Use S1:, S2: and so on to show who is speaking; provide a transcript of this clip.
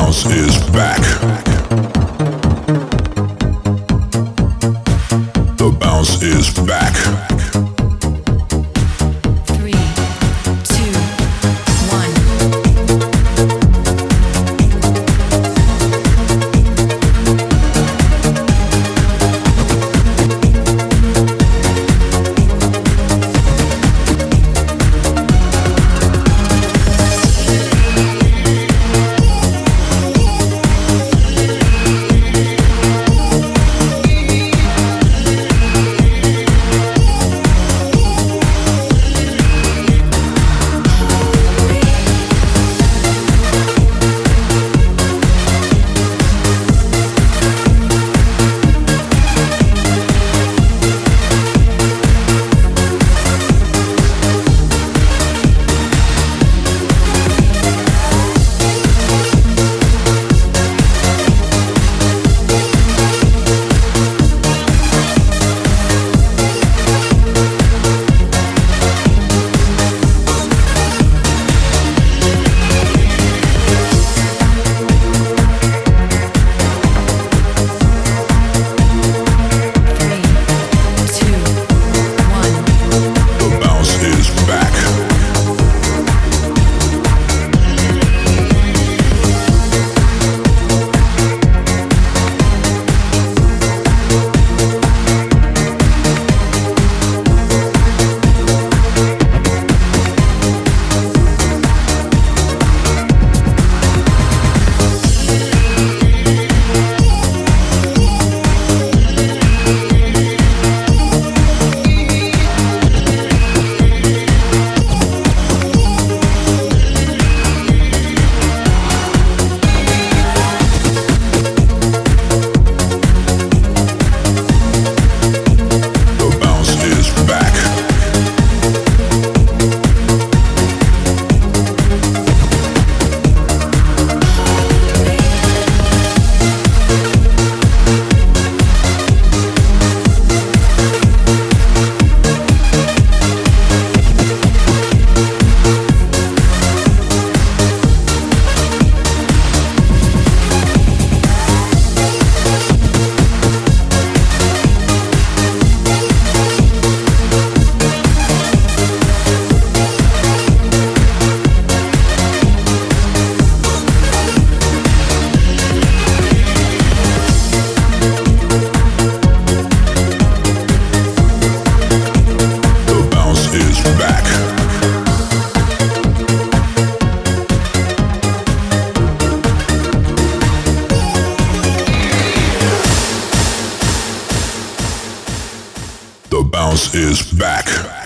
S1: bounce is back. The bounce is back. Bounce is back.